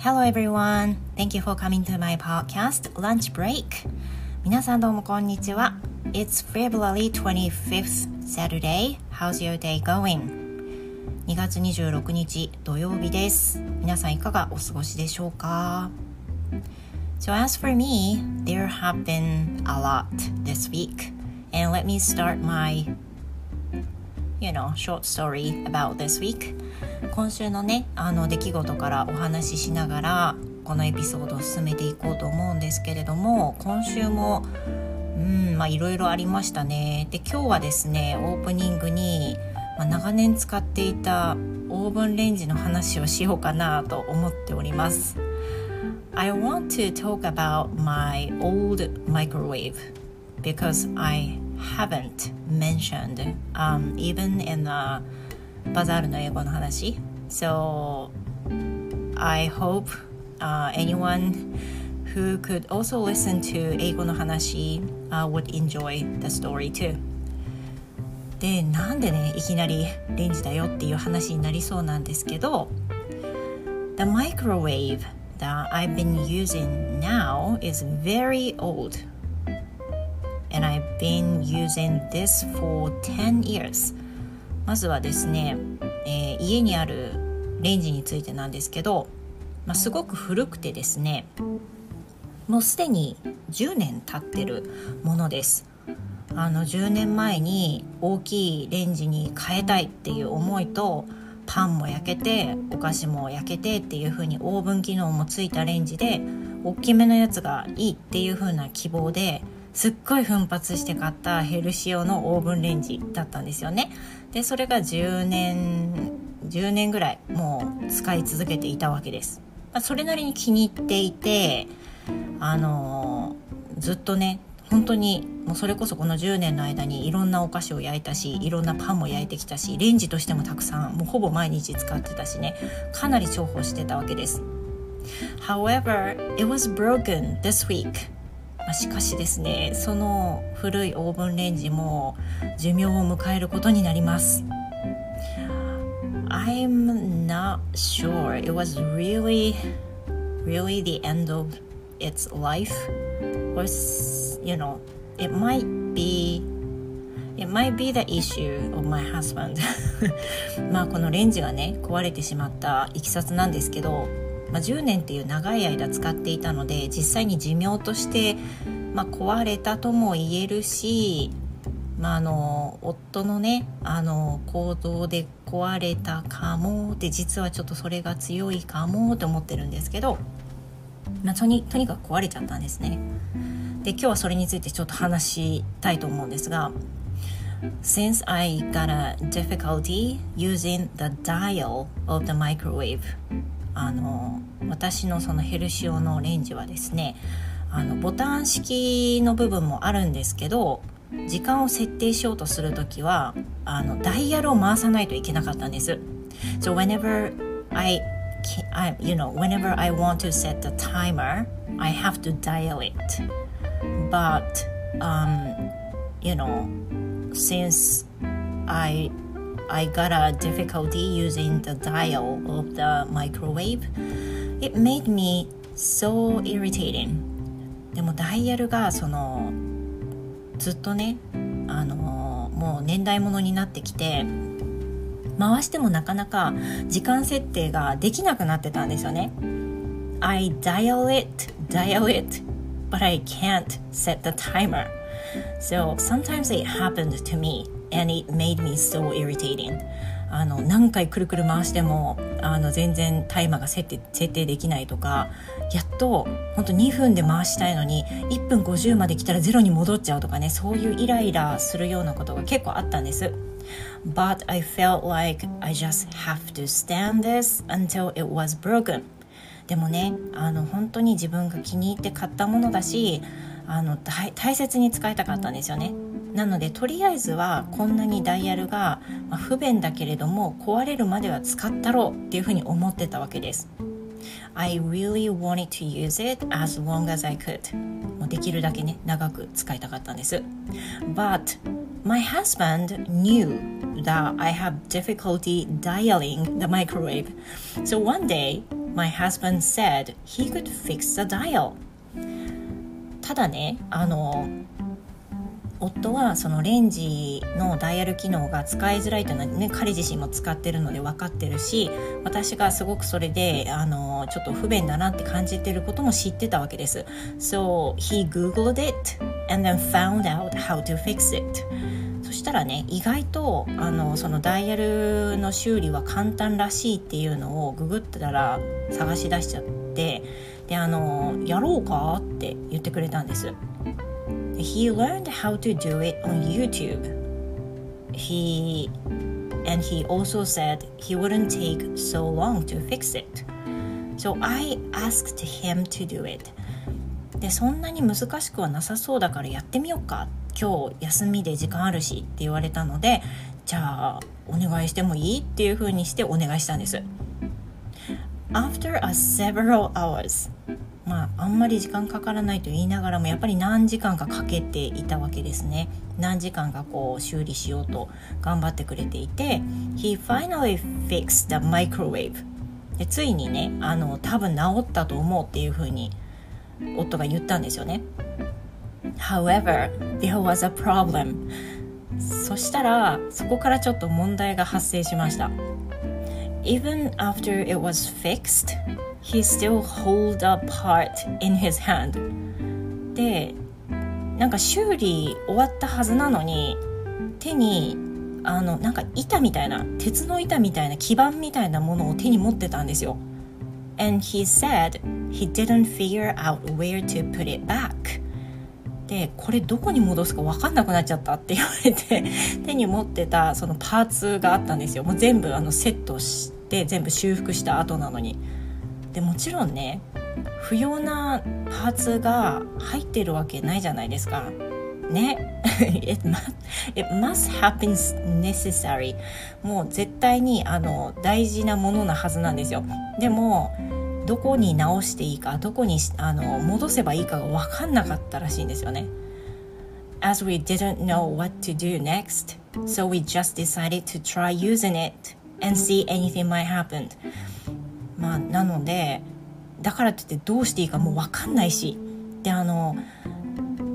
Hello everyone. Thank you for coming to my podcast Lunch Break. 皆さんどうもこんにちは。It's February 25th Saturday. How's your day going? 2月26日土曜日です。皆さんいかがお過ごしでしょうか So as for me, there have been a lot this week. And let me start my you know, short story about this week. 今週のねあの出来事からお話ししながらこのエピソードを進めていこうと思うんですけれども今週もうんまあいろいろありましたねで今日はですねオープニングに、まあ、長年使っていたオーブンレンジの話をしようかなと思っております I want to talk about my old microwave because I haven't mentioned um, even in the バザールの英語の話 So I hope、uh, anyone who could also listen to 英語の話、uh, would enjoy the story too でなんでねいきなりレンジだよっていう話になりそうなんですけど The microwave that I've been using now is very old And I've been using this for 10 years. まずはですね、えー、家にあるレンジについてなんですけど、まあ、すごく古くてですねもうすでに10年経ってるものです。あの10年前に大きいレンジに変えたいっていう思いとパンも焼けてお菓子も焼けてっていう風にオーブン機能もついたレンジで大きめのやつがいいっていう風な希望ですっごい奮発して買ったヘルシオのオーブンレンジだったんですよね。でそれが10年10年ぐらいもう使い続けていたわけです、まあ、それなりに気に入っていてあのー、ずっとね本当にもうそれこそこの10年の間にいろんなお菓子を焼いたしいろんなパンも焼いてきたしレンジとしてもたくさんもうほぼ毎日使ってたしねかなり重宝してたわけです。However, it was broken this week. ましかしですねその古いオーブンレンジも寿命を迎えることになります I'm not sure it was really really the end of its life or you know it might be It might be the issue of my husband まあこのレンジがね壊れてしまったいきさつなんですけどまあ、10年っていう長い間使っていたので実際に寿命として、まあ、壊れたとも言えるし、まあ、あの夫のねあの行動で壊れたかもって実はちょっとそれが強いかもと思ってるんですけど、まあ、とにとにかく壊れちゃったんですね。で今日はそれについてちょっと話したいと思うんですが Since I got a difficulty using the dial of the microwave あの私のそのヘルシオのレンジはですねあのボタン式の部分もあるんですけど時間を設定しようとする時はあのダイヤルを回さないといけなかったんです。So whenever I, I you know whenever I want to set the timer I have to dial it but um you know since I I got a difficulty using the dial of the microwave. It made me so irritating. でもダイヤルがそのずっとねあのもう年代物になってきて回してもなかなか時間設定ができなくなってたんですよね。I dial it, dial it, but I can't set the timer. So sometimes it happened to me and it made me so irritating. あの何回くるくる回してもあの全然タイマーが設定設定できないとかやっと本当2分で回したいのに1分50まで来たらゼロに戻っちゃうとかねそういうイライラするようなことが結構あったんです。But I felt like I just have to stand this until it was broken. でもねあの本当に自分が気に入って買ったものだしあの大切に使いたかったんですよね。なのでとりあえずはこんなにダイヤルが、ま不便だけれども壊れるまでは使ったろうっていうふうに思ってたわけです I really wanted to use it as long as I could もうできるだけね長く使いたかったんです But my husband knew that I have difficulty dialing the microwave so one day my husband said he could fix the dial ただねあの夫はそのレンジのダイヤル機能が使いづらいというのはね彼自身も使ってるので分かってるし私がすごくそれであのちょっと不便だなって感じてることも知ってたわけです。So he googled it and then found out how to fix it. そしたらね意外とあのそのダイヤルの修理は簡単らしいっていうのをググったら探し出しちゃってであのやろうかって言ってくれたんです。He learned how to do it on YouTube. He and he also said he wouldn't take so long to fix it. So I asked him to do it. でそんなに難しくはなさそうだからやってみようか今日休みで時間あるしって言われたのでじゃあお願いしてもいいっていうふうにしてお願いしたんです After a several hours まあ、あんまり時間かからないと言いながらもやっぱり何時間かかけていたわけですね。何時間かこう修理しようと頑張ってくれていて He finally fixed the microwave. でついにねあの多分治ったと思うっていうふうに夫が言ったんですよね。However, there was a problem. そしたらそこからちょっと問題が発生しました。Even after it was fixed he still hold a part in his hand. でなんか修理終わったはずなのに手にあのなんか板みたいな鉄の板みたいな基板みたいなものを手に持ってたんですよ。And he said he didn't figure out where to put it back. でこれどこに戻すか分かんなくなっちゃったって言われて 手に持ってたそのパーツがあったんですよ。もう全部あのセットして全部修復した後なのにでもちろんね不要なパーツが入ってるわけないじゃないですか。ね it, must, it must happen necessary もう絶対にあの大事なものなはずなんですよでもどこに直していいかどこにあの戻せばいいかが分かんなかったらしいんですよね As we didn't know what to do next so we just decided to try using it and see anything might happen まあ、なのでだからといってどうしていいかもう分かんないしであの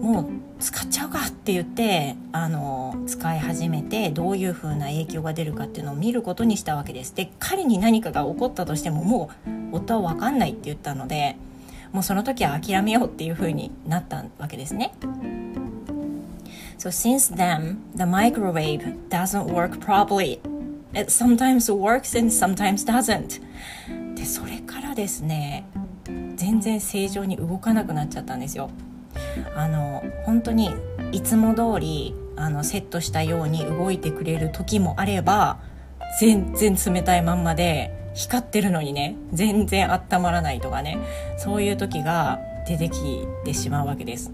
もう使っちゃうかって言ってあの使い始めてどういう風な影響が出るかっていうのを見ることにしたわけです。で彼に何かが起こったとしてももう夫は分かんないって言ったのでもうその時は諦めようっていう風になったわけですね。So since then the microwave doesn't work properly. It sometimes works and sometimes doesn't. でそれからですね全然正常に動かなくなっちゃったんですよ。あの本当にいつも通りあのセットしたように動いてくれる時もあれば全然冷たいまんまで光ってるのにね全然温まらないとかねそういう時が出てきてしまうわけです。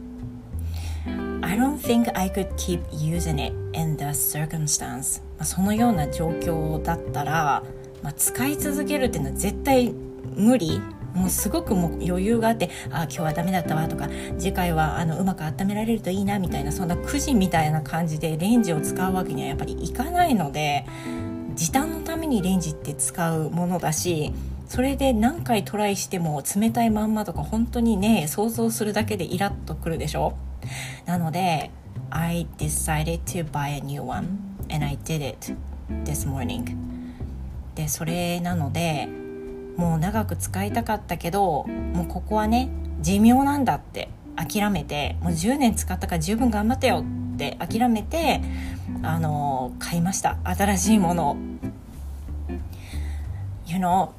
I don't think I could keep using it in the circumstance そのような状況だったらまあ、使い続けるっていうのは絶対無理。もうすごくもう余裕があってあ今日はダメだったわとか次回はあのうまく温められるといいなみたいなそんなくじみたいな感じでレンジを使うわけにはやっぱりいかないので時短のためにレンジって使うものだしそれで何回トライしても冷たいまんまとか本当にね想像するだけでイラッとくるでしょ？なので I decided to buy a new one and I did it this morning. でそれなのでもう長く使いたかったけどもうここはね寿命なんだって諦めてもう10年使ったから十分頑張ってよって諦めてあの買いました。新しいものを。You know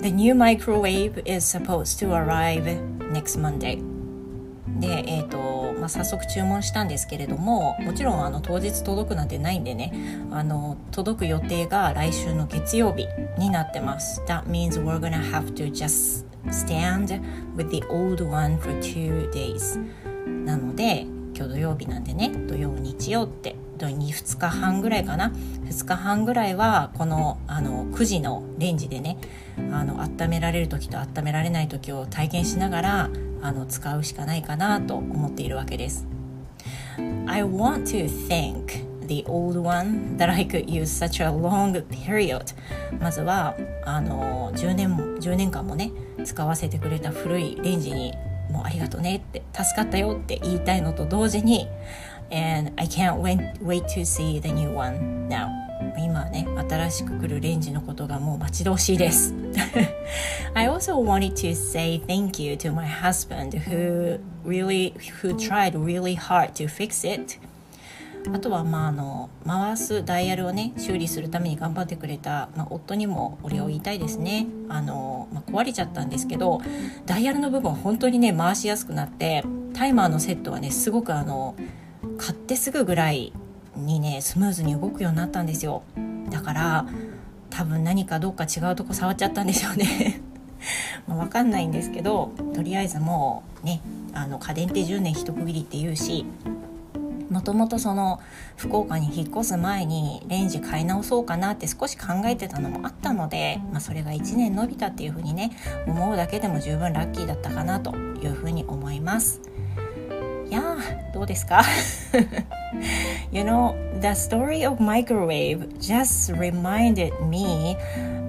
the new microwave is supposed to arrive next Monday. でえっ、ー、とまあ、早速注文したんですけれどももちろんあの当日届くなんてないんでねあの届く予定が来週の月曜日になってます。That means we're gonna have to just stand with the old one for two days. なので今日土曜日なんでね土曜日曜って2日半ぐらいかな。2日半ぐらいはこのあの9時のレンジでねあの温められる時と温められない時を体験しながらあの使うしかないかなと思っているわけです。I want to think the old one that I could use such a long period. まずはあの10年も ,10 年間もね使わせてくれた古いレンジにもうありがとうねって助かったよって言いたいのと同時に and I can't wait, wait to see the new one now. 今ね新しく来るレンジのことがもう待ち遠しいです。I also wanted to say thank you to my husband who really who tried really hard to fix it. あとはまああの回すダイヤルをね修理するために頑張ってくれた、まあ、夫にもお礼を言いたいですね。あの、まあ、壊れちゃったんですけどダイヤルの部分本当にね回しやすくなってタイマーのセットはねすごくあの買ってすぐぐらいにねスムーズに動くようになったんですよ。だから多分何かどっか違うとこ触っちゃったんでしょうね まあ分かんないんですけどとりあえずもうねあの家電って10年一区切りって言うしもともとその福岡に引っ越す前にレンジ買い直そうかなって少し考えてたのもあったので、まあ、それが1年伸びたっていうふうにね思うだけでも十分ラッキーだったかなというふうに思います。いやどうですか You know, the story of microwave just reminded me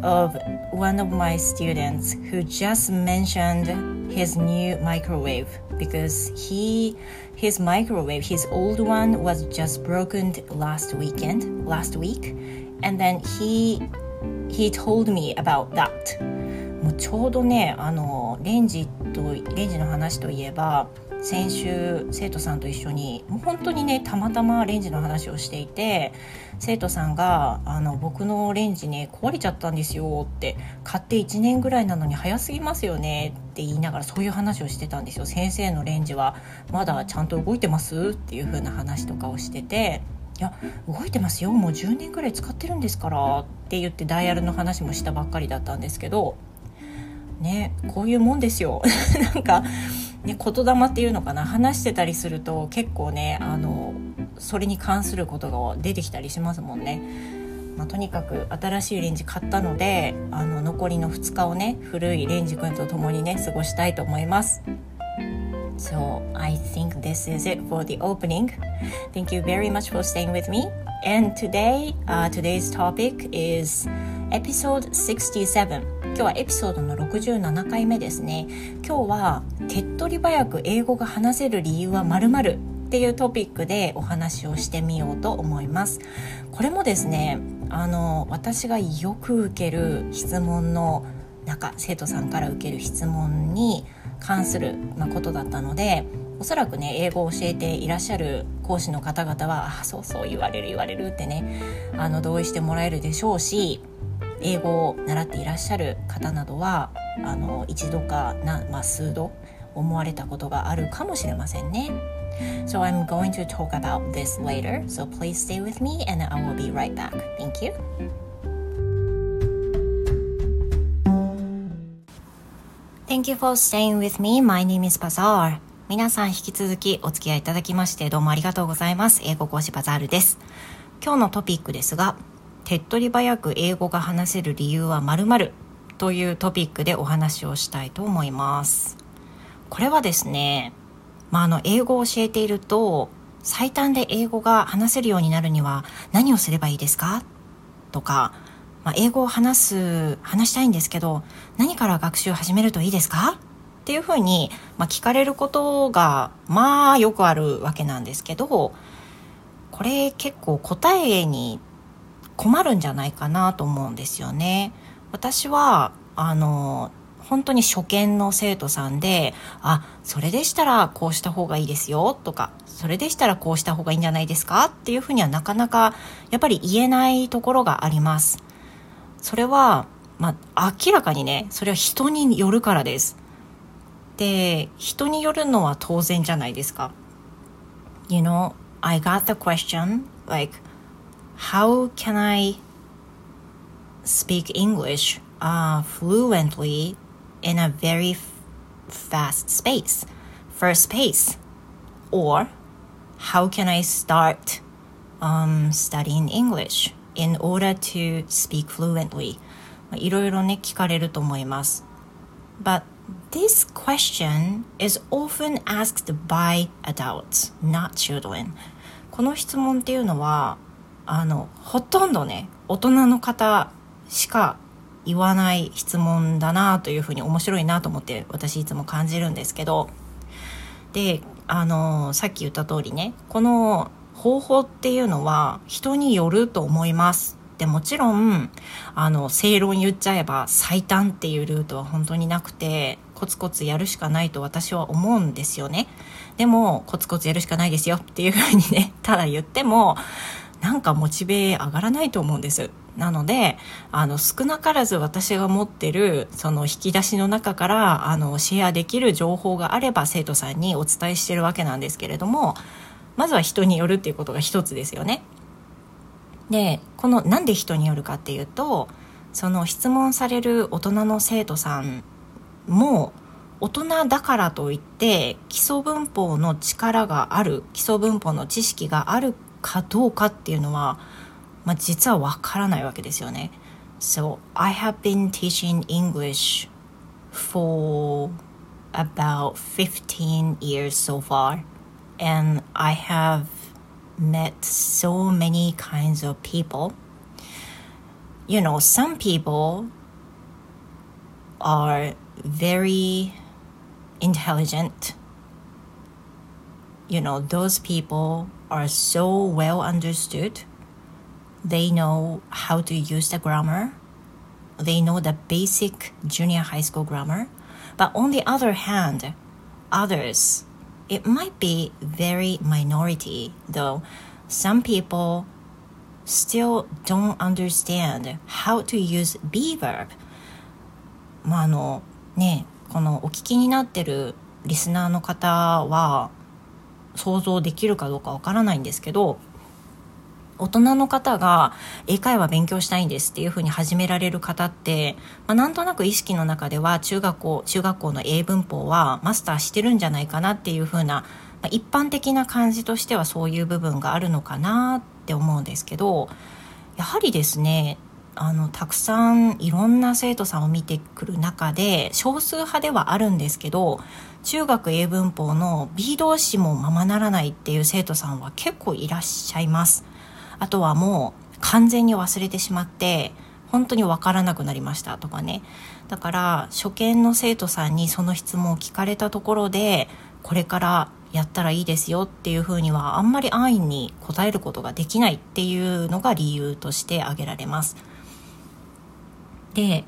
of one of my students who just mentioned his new microwave because he his microwave his old one was just broken last weekend last week and then he he told me about that もうちょうどねあのレンジとレンジの話といえば 先週生徒さんと一緒にもう本当にねたまたまレンジの話をしていて生徒さんが「あの僕のレンジね壊れちゃったんですよ」って買って1年ぐらいなのに早すぎますよねって言いながらそういう話をしてたんですよ先生のレンジはまだちゃんと動いてますっていう風な話とかをしてて。いや動いてますよもう10年ぐらい使ってるんですからって言ってダイヤルの話もしたばっかりだったんですけどねこういうもんですよ なんかね、言霊っていうのかな話してたりすると結構ねあのそれに関することが出てきたりしますもんね。まあ、とにかく新しいレンジ買ったのであの残りの2日をね古いレンジ君と共にね過ごしたいと思います。So I think this is it for the opening. Thank you very much for staying with me. And today, uh, today's topic is episode 67. 今日はエピソードの67回目ですね。今日は手っ取り早く英語が話せる理由はまるまるっていうトピックでお話をしてみようと思います。これもですねあの私がよく受ける質問の中生徒さんから受ける質問に関する、ま、ことだったのでおそらくね英語を教えていらっしゃる講師の方々は「あそうそう言われる言われる」ってねあの同意してもらえるでしょうし英語を習っていらっしゃる方などはあの一度かな、まあ、数度思われたことがあるかもしれませんね。So I'm going to talk about this later, so please stay with me and I will be right back. Thank you. Thank you for staying with me. My name is Bazaar. 皆さん引き続きお付き合いいただきましてどうもありがとうございます。英語講師バザールです。今日のトピックですが、手っ取り早く英語が話せる理由は〇〇というトピックでお話をしたいと思います。これはですね、まあ、あの、英語を教えていると、最短で英語が話せるようになるには何をすればいいですか？とか、まあ、英語を話す、話したいんですけど、何から学習始めるといいですか？っていうふうに、まあ、聞かれることが、まあ、よくあるわけなんですけど、これ結構答えに困るんじゃないかなと思うんですよね。私は、あの、本当に初見の生徒さんで、あ、それでしたらこうした方がいいですよとか、それでしたらこうした方がいいんじゃないですかっていうふうにはなかなかやっぱり言えないところがあります。それは、まあ、明らかにね、それは人によるからです。で、人によるのは当然じゃないですか。You know, I got the question, like, how can I speak English uh, fluently in a very fast space, first pace? Or how can I start um, studying English in order to speak fluently? いろいろね、聞かれると思います。But this question is often asked by adults, not children. この質問っていうのは あのほとんどね大人の方しか言わない質問だなというふうに面白いなと思って私いつも感じるんですけど。であのさっき言った通りねこの方法っていうのは人によると思います。でもちろんあの正論言っちゃえば最短っていうルートは本当になくてコツコツやるしかないと私は思うんですよね。でもコツコツやるしかないですよっていうふうにねただ言ってもなんかモチベ上がらないと思うんです。なのであの少なからず私が持ってるその引き出しの中からあのシェアできる情報があれば生徒さんにお伝えしてるわけなんですけれどもまずは人によるっていうことが一つですよね。でこのなんで人によるかっていうとその質問される大人の生徒さんも大人だからといって基礎文法の力がある基礎文法の知識があるかどうかっていうのは、まあ、実はわからないわけですよね。So I have been teaching English for about 15 years so far and I have met so many kinds of people. You know, some people are very intelligent. You know, those people are so well understood. They know how to use the grammar. They know the basic junior high school grammar. But on the other hand, others it might be very minority though some people still don't understand how to use be verb まああのねこのお聞きになってるリスナーの方は 想像できるかどうかわからないんですけど大人の方が英会話勉強したいんですっていうふうに始められる方って、まあ、なんとなく意識の中では中学校中学校の英文法はマスターしてるんじゃないかなっていうふうな、まあ、一般的な感じとしてはそういう部分があるのかなって思うんですけどやはりですねあのたくさんいろんな生徒さんを見てくる中で少数派ではあるんですけど中学英文法の B 動詞もままならないっていう生徒さんは結構いらっしゃいます。あとはもう完全に忘れてしまって本当に分からなくなりましたとかねだから初見の生徒さんにその質問を聞かれたところでこれからやったらいいですよっていうふうにはあんまり安易に答えることができないっていうのが理由として挙げられます。で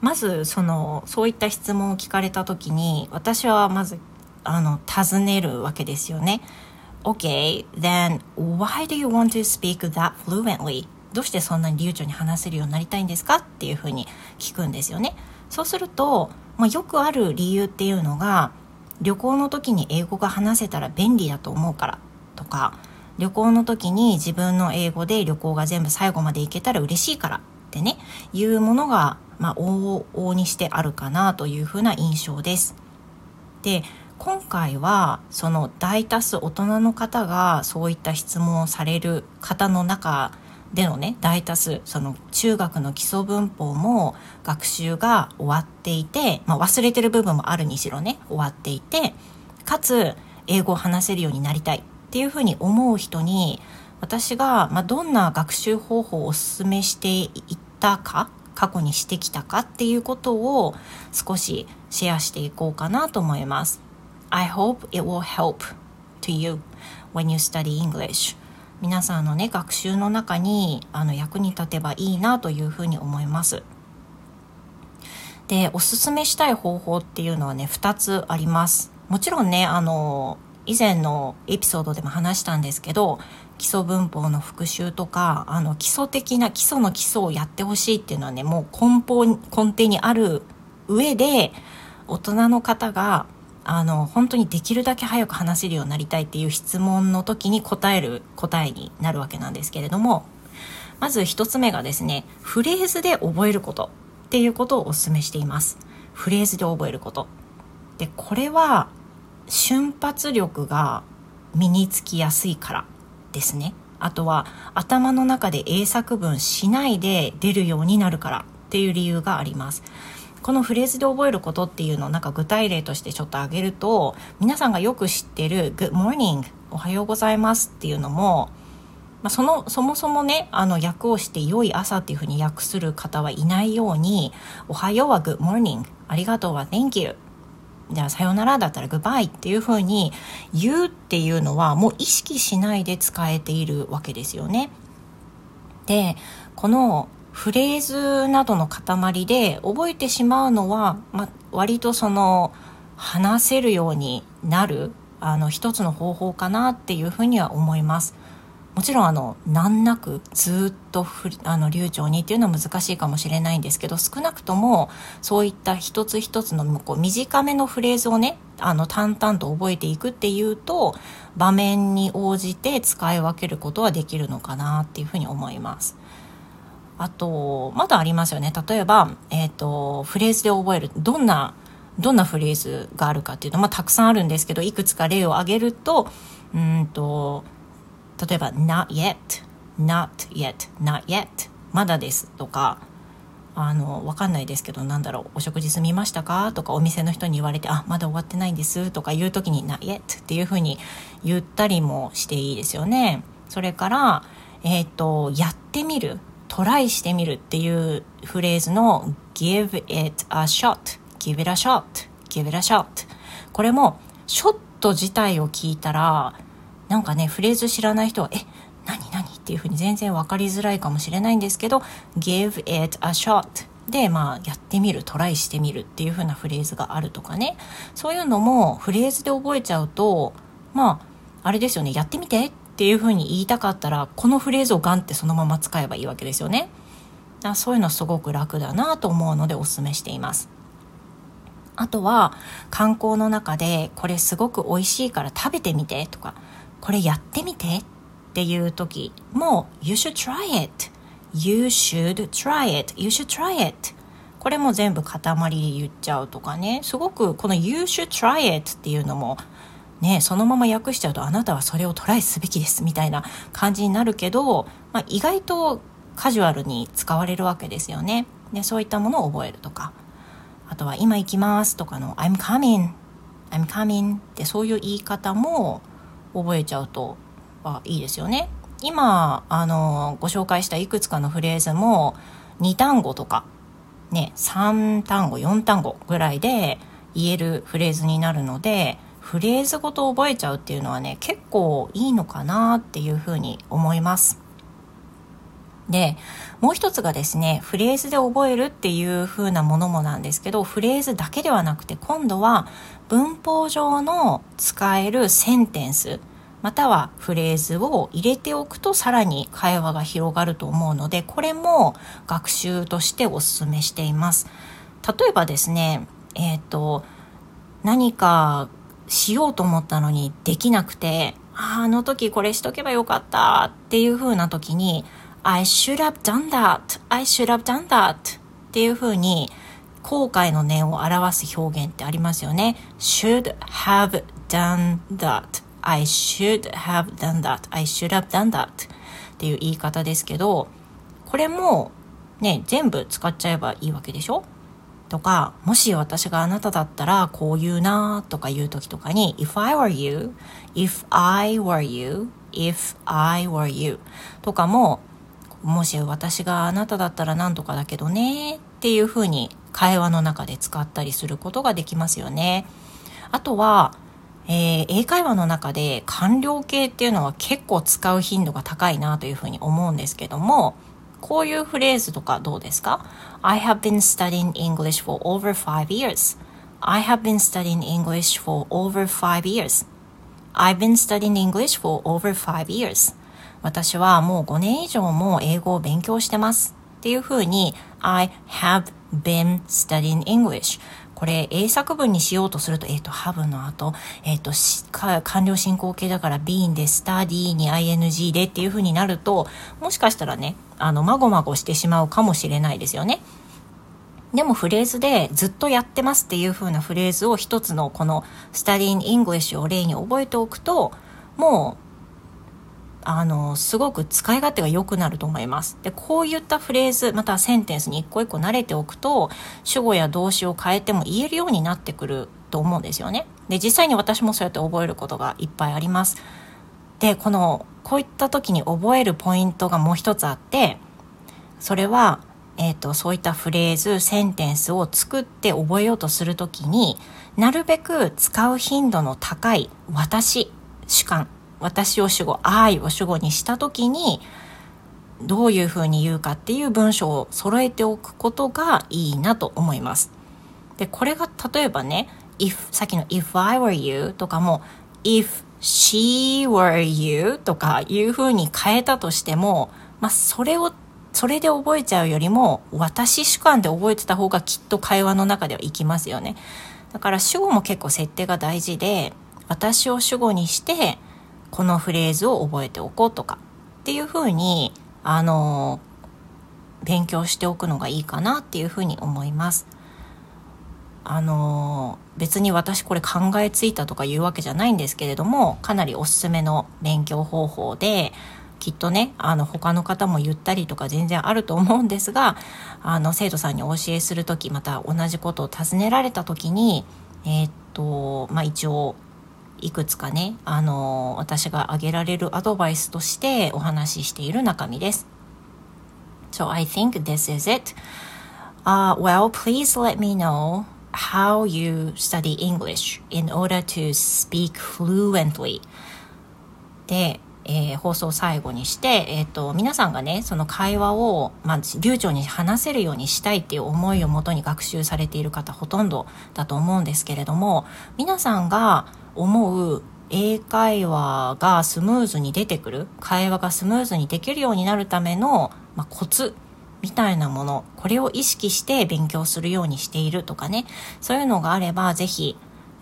まずそのそういった質問を聞かれた時に私はまずあの尋ねるわけですよね。Okay, then why do you want to speak that fluently? どうしてそんなに流暢に話せるようになりたいんですか？っていうふうに聞くんですよね。そうすると、まあ、よくある理由っていうのが旅行の時に英語が話せたら便利だと思うからとか旅行の時に自分の英語で旅行が全部最後まで行けたら嬉しいからってねいうものが、まあ、往々にしてあるかなというふうな印象です。で今回はその大多数大人の方がそういった質問をされる方の中でのね大多数その中学の基礎文法も学習が終わっていて、まあ、忘れてる部分もあるにしろね終わっていてかつ英語を話せるようになりたいっていうふうに思う人に私が、まあ、どんな学習方法をお勧めしていったか過去にしてきたかっていうことを少しシェアしていこうかなと思います。I hope it will help to you when you study English. 皆さんのね学習の中にあの役に立てばいいなというふうに思います。でおすすめしたい方法っていうのはね2つあります。もちろんねあの以前のエピソードでも話したんですけど基礎文法の復習とかあの基礎的な基礎の基礎をやってほしいっていうのはねもう根本根底にある上で大人の方があの本当にできるだけ早く話せるようになりたいっていう質問の時に答える答えになるわけなんですけれどもまず1つ目がですねフレーズで覚えることっていうことをお勧めしています。フレーズで覚えること。でこれは瞬発力が身につきやすいから。ですね。あとは頭の中で英作文しないで出るようになるからっていう理由があります。このフレーズで覚えることっていうのをなんか具体例としてちょっと挙げると皆さんがよく知ってる Good morning おはようございますっていうのもまあ、そのそもそもねあの訳をして「良い朝」っていうふうに訳する方はいないように「おはよう」は「Good morning」「ありがとう」は「Thank you」じゃあさようならだったらグッバイっていうふうに言うっていうのはもう意識しないで使えているわけですよね。でこのフレーズなどの塊で覚えてしまうのは、ま割とその話せるようになるあの一つの方法かなっていうふうには思います。もちろんあの難なくずっとふあの流暢にっていうのは難しいかもしれないんですけど少なくともそういった一つ一つのこう短めのフレーズをねあの淡々と覚えていくっていうと場面に応じて使い分けることはできるのかなっていうふうに思います。あとまだありますよね例えば、えーと、フレーズで覚えるどんなどんなフレーズがあるかっていうと、まあ、たくさんあるんですけどいくつか例を挙げるとうんと例えば not yet not yet not yet まだですとかあのわかんないですけどなんだろうお食事済みましたか？とかお店の人に言われてあまだ終わってないんですとか言う時に not yet っていうふうに言ったりもしていいですよね。それからえっ、ー、とやってみるトライしてみるっていうフレーズの give it a shot give it a shot give it a shot これもショット自体を聞いたらなんかねフレーズ知らない人はえ何何？っていうふうに全然分かりづらいかもしれないんですけど give it a shot でまあやってみるトライしてみるっていう風なフレーズがあるとかね。そういうのもフレーズで覚えちゃうとまああれですよねやってみてっていう風に言いたかったらこのフレーズをガンってそのまま使えばいいわけですよね。そういうのすごく楽だなと思うのでおすすめしています。あとは観光の中でこれすごく美味しいから食べてみてとかこれやってみて。っていう時も You should try it. You should try it. You should try it. これも全部塊で言っちゃうとかね。すごくこの You should try it っていうのもねそのまま訳しちゃうとあなたはそれをトライすべきです。みたいな感じになるけど、まあ、意外とカジュアルに使われるわけですよね。でそういったものを覚えるとか。あとは今行きますとかの I'm coming. I'm coming. ってそういう言い方も覚えちゃうといいですよね。今あのご紹介したいくつかのフレーズも2単語とか、ね、3単語4単語ぐらいで言えるフレーズになるのでフレーズごと覚えちゃうっていうのはね結構いいのかなっていうふうに思います。でもう一つがですねフレーズで覚えるっていう風なものもなんですけどフレーズだけではなくて今度は文法上の使えるセンテンスまたはフレーズを入れておくとさらに会話が広がると思うのでこれも学習としておすすめしています。例えばですねえっ、ー、と何かしようと思ったのにできなくてああの時これしとけばよかったっていう風な時に I should have done that. I should have done that. っていう風に後悔の念を表す表現ってありますよね。should have done that. I should have done that. I should have done that. っていう言い方ですけど、これもね、全部使っちゃえばいいわけでしょとか、もし私があなただったらこう言うなとか言う時とかに If I were you, if I were you, if I were you とかももし私があなただったら何とかだけどねっていうふうに会話の中で使ったりすることができますよね。あとは、えー、英会話の中で完了形っていうのは結構使う頻度が高いなというふうに思うんですけども、こういうフレーズとかどうですか ?I have been studying English for over five years. I have been studying English for over five years. I've been studying English for over five years. 私はもう5年以上も英語を勉強してますっていうふうに I have been studying English これ英作文にしようとすると、えっ、ー、と、have の後、えっ、ー、と、完了進行形だから been で study に ing でっていう風になると、もしかしたらね、あの、まごまごしてしまうかもしれないですよね。でもフレーズでずっとやってますっていう風なフレーズを一つのこの studying English を例に覚えておくと、もうあの、すごく使い勝手が良くなると思います。で、こういったフレーズ、またセンテンスに一個一個慣れておくと、主語や動詞を変えても言えるようになってくると思うんですよね。で、実際に私もそうやって覚えることがいっぱいあります。で、このこういった時に覚えるポイントがもう一つあってそれは、えーと、そういったフレーズセンテンスを作って覚えようとする時になるべく使う頻度の高い私主観私を主語愛を主語にした時にどういうふうに言うかっていう文章を揃えておくことがいいなと思います。でこれが例えばね if さっきの if I were you とかも if she were you とかいうふうに変えたとしても、まあ、それをそれで覚えちゃうよりも私主観で覚えてた方がきっと会話の中ではいきますよねだから主語も結構設定が大事で私を主語にしてこのフレーズを覚えておこうとかっていうふうにあの勉強しておくのがいいかなっていうふうに思います。あの別に私これ考えついたとかいうわけじゃないんですけれどもかなりおすすめの勉強方法できっとねあの他の方も言ったりとか全然あると思うんですがあの生徒さんにお教えする時また同じことを尋ねられた時にえー、っとまあ一応いくつかねあの私が挙げられるアドバイスとしてお話ししている中身です。So I think this is it. Uh, well, please let me know how you study English in order to speak fluently で、えー、放送最後にして、えーと、皆さんがねその会話を、まあ、流暢に話せるようにしたいっていう思いをもとに学習されている方ほとんどだと思うんですけれども皆さんが思う英会話がスムーズに出てくる会話がスムーズにできるようになるための、まあ、コツみたいなものこれを意識して勉強するようにしているとかね。そういうのがあればぜひ、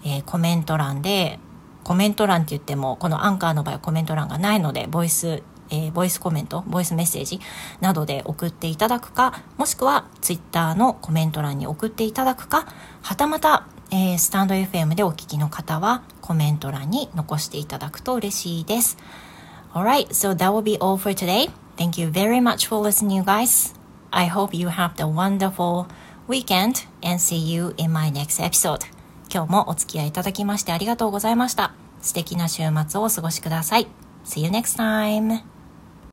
えー、コメント欄でコメント欄って言ってもこのアンカーの場合はコメント欄がないのでボイスえー、ボイスコメント、ボイスメッセージなどで送っていただくか、もしくはツイッターのコメント欄に送っていただくか、はたまた、えー、スタンド FM でお聞きの方はコメント欄に残していただくと嬉しいです。Alright, so that will be all for today. Thank you very much for listening, you guys. I hope you have a wonderful weekend and see you in my next episode. 今日もお付き合いいただきましてありがとうございました。素敵な週末をお過ごしください。See you next time!